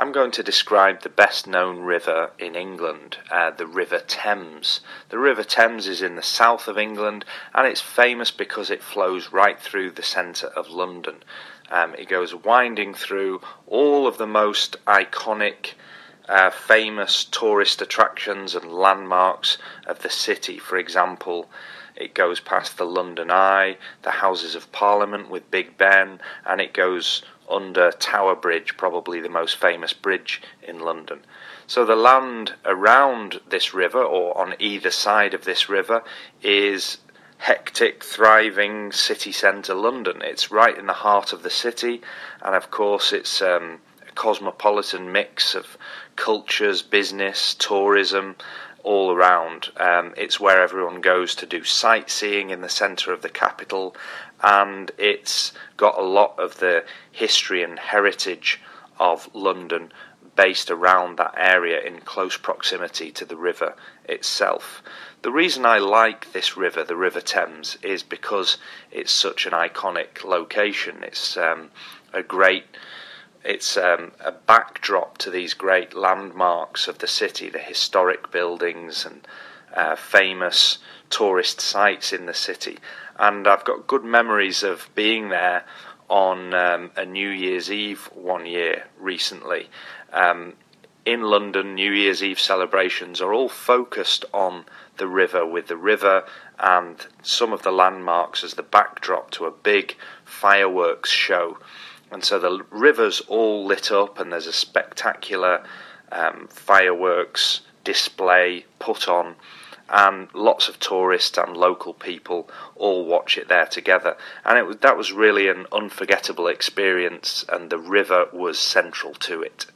I'm going to describe the best known river in England, uh, the River Thames. The River Thames is in the south of England and it's famous because it flows right through the centre of London. Um, it goes winding through all of the most iconic, uh, famous tourist attractions and landmarks of the city. For example, it goes past the London Eye, the Houses of Parliament with Big Ben, and it goes under Tower Bridge, probably the most famous bridge in London. So the land around this river, or on either side of this river, is hectic, thriving city centre London. It's right in the heart of the city, and of course, it's um, a cosmopolitan mix of cultures, business, tourism, all around. Um, it's where everyone goes to do sightseeing in the centre of the capital, and it's got a lot of the history and heritage of London based around that area in close proximity to the river itself. The reason I like this river, the River Thames, is because it's such an iconic location. It's um, a great it's um, a backdrop to these great landmarks of the city, the historic buildings and uh, famous tourist sites in the city. And I've got good memories of being there on um, a New Year's Eve one year recently. Um, in London, New Year's Eve celebrations are all focused on the river, with the river and some of the landmarks as the backdrop to a big fireworks show and so the river's all lit up, and there's a spectacular um, fireworks display put on, and lots of tourists and local people all watch it there together. And it was that was really an unforgettable experience, and the river was central to it.